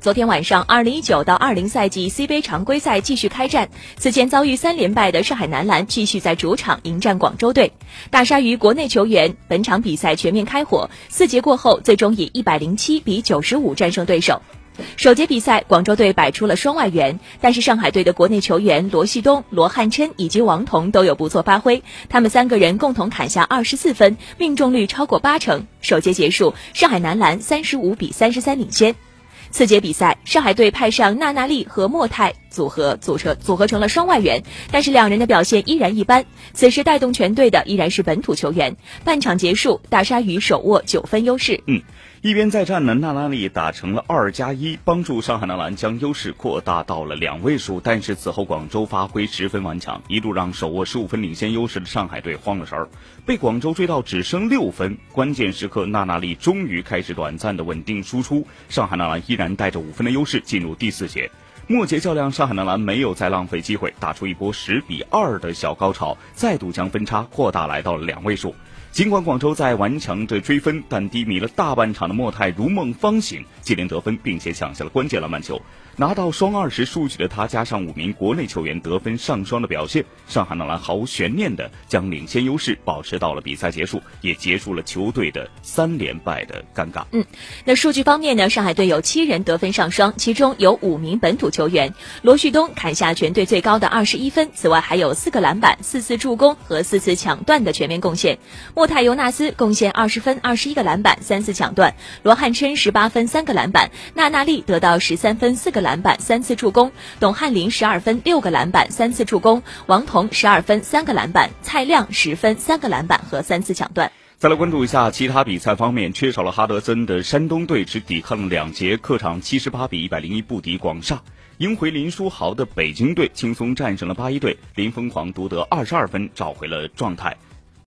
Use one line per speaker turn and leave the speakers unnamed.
昨天晚上，二零一九到二零赛季 C 杯常规赛继续开战。此前遭遇三连败的上海男篮继续在主场迎战广州队。大鲨鱼国内球员本场比赛全面开火，四节过后最终以一百零七比九十五战胜对手。首节比赛，广州队摆出了双外援，但是上海队的国内球员罗旭东、罗汉琛以及王彤都有不错发挥，他们三个人共同砍下二十四分，命中率超过八成。首节结束，上海男篮三十五比三十三领先。次节比赛，上海队派上娜娜丽和莫泰组合组成组合成了双外援，但是两人的表现依然一般。此时带动全队的依然是本土球员。半场结束，大鲨鱼手握九分优势。
嗯。一边再战呢，娜拉利打成了二加一，帮助上海男篮将优势扩大到了两位数。但是此后广州发挥十分顽强，一度让手握十五分领先优势的上海队慌了神儿，被广州追到只剩六分。关键时刻，娜娜丽终于开始短暂的稳定输出，上海男篮依然带着五分的优势进入第四节。末节较量，上海男篮没有再浪费机会，打出一波十比二的小高潮，再度将分差扩大来到了两位数。尽管广州在顽强的追分，但低迷了大半场的莫泰如梦方醒，接连得分，并且抢下了关键篮板球。拿到双二十数据的他，加上五名国内球员得分上双的表现，上海男篮毫无悬念的将领先优势保持到了比赛结束，也结束了球队的三连败的尴尬。
嗯，那数据方面呢？上海队有七人得分上双，其中有五名本土球球员。罗旭东砍下全队最高的二十一分，此外还有四个篮板、四次助攻和四次抢断的全面贡献。莫泰尤纳斯贡献二十分、二十一个篮板、三次抢断。罗汉琛十八分、三个篮板。娜娜丽得到十三分、四个篮。篮板三次助攻，董翰林十二分六个篮板三次助攻，王彤十二分三个篮板，蔡亮十分三个篮板和三次抢断。
再来关注一下其他比赛方面，缺少了哈德森的山东队只抵抗了两节，客场七十八比一百零一不敌广厦。赢回林书豪的北京队轻松战胜了八一队，林疯狂独得二十二分，找回了状态。